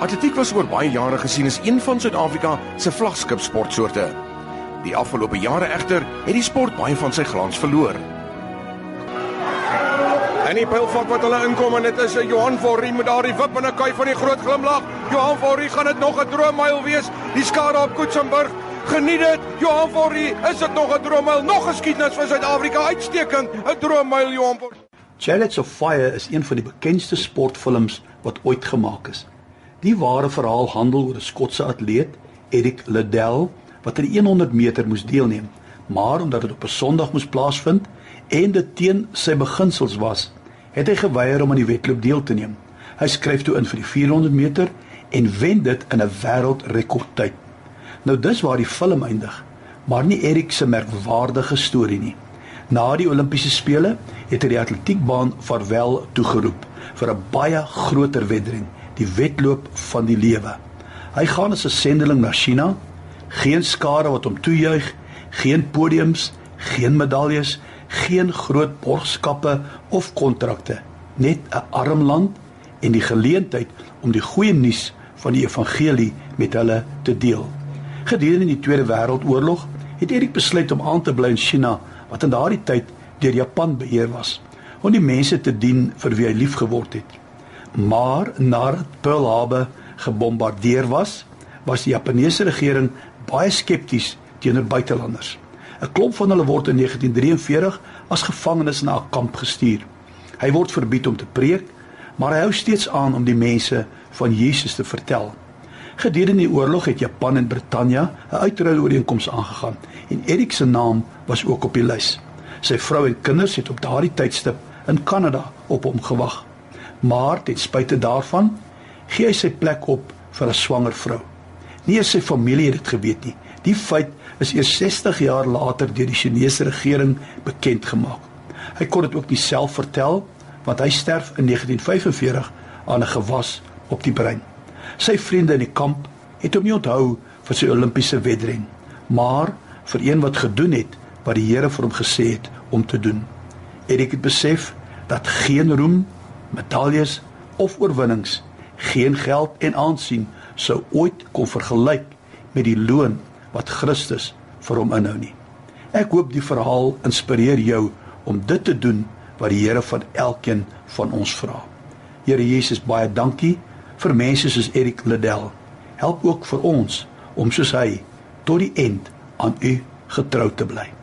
Atletiek was oor baie jare gesien as een van Suid-Afrika se vlaggenskap sportsoorte. Die afgelope jare egter het die sport baie van sy glans verloor. En die pylfak wat hulle inkom en dit is 'n Johan Forrie met daardie wip en 'n kuif van die groot glimlag. Johan Forrie gaan dit nog 'n droommyl wees. Die skare op Koetsenburg. Geniet dit. Johan Forrie, is dit nog 'n droommyl? Nog geskiedenis vir Suid-Afrika uitstekend. 'n Droommyl Johan Forrie. Chariots of Fire is een van die bekendste sportfilms wat ooit gemaak is. Die ware verhaal handel oor 'n Skotse atleet, Eric Liddell, wat aan die 100 meter moes deelneem, maar omdat dit op 'n Sondag moes plaasvind en dit teen sy beginsels was, het hy geweier om aan die wedloop deel te neem. Hy skryf toe in vir die 400 meter en wen dit in 'n wêreldrekordtyd. Nou dis waar die film eindig, maar nie Eric se merkwaardige storie nie. Na die Olimpiese spele het hy die atletiekbaan vaarwel toegeroep vir 'n baie groter wedren, die wedloop van die lewe. Hy gaan as 'n sendeling na China, geen skare wat hom toejuig, geen podiums, geen medaljes, geen groot borgskappe of kontrakte, net 'n arm land en die geleentheid om die goeie nuus van die evangelie met hulle te deel. Gedurende die Tweede Wêreldoorlog het Erik besluit om aan te bly in China wat in daardie tyd deur Japan beheer was om die mense te dien vir wie hy liefgeword het. Maar nadat Pearl Harbor gebombardeer was, was die Japannese regering baie skepties teenoor buitelanders. 'n Klomp van hulle word in 1943 as gevangenes na 'n kamp gestuur. Hy word verbied om te preek, maar hy hou steeds aan om die mense van Jesus te vertel. Gedurende die oorlog het Japan en Brittanje 'n uitruilooreenkoms aangegaan en Erik se naam was ook op die lys. Sy vrou en kinders het op daardie tydstip in Kanada op hom gewag. Maar ten spyte daarvan gee hy sy plek op vir 'n swanger vrou. Nie eens sy familie het dit geweet nie. Die feit is eers 60 jaar later deur die Chinese regering bekend gemaak. Hy kon dit ook nie self vertel want hy sterf in 1945 aan 'n gewas op die brein. Sy vriende in die kamp het hom nie onthou vir sy Olimpiese wedren, maar vir een wat gedoen het wat die Here vir hom gesê het om te doen. Erik het besef dat geen roem, medaljes of oorwinnings, geen geld en aansien sou ooit kon vergelyk met die loon wat Christus vir hom inhou nie. Ek hoop die verhaal inspireer jou om dit te doen wat die Here van elkeen van ons vra. Here Jesus, baie dankie vir mense soos Erik Liddell. Help ook vir ons om soos hy tot die eind aan U getrou te bly.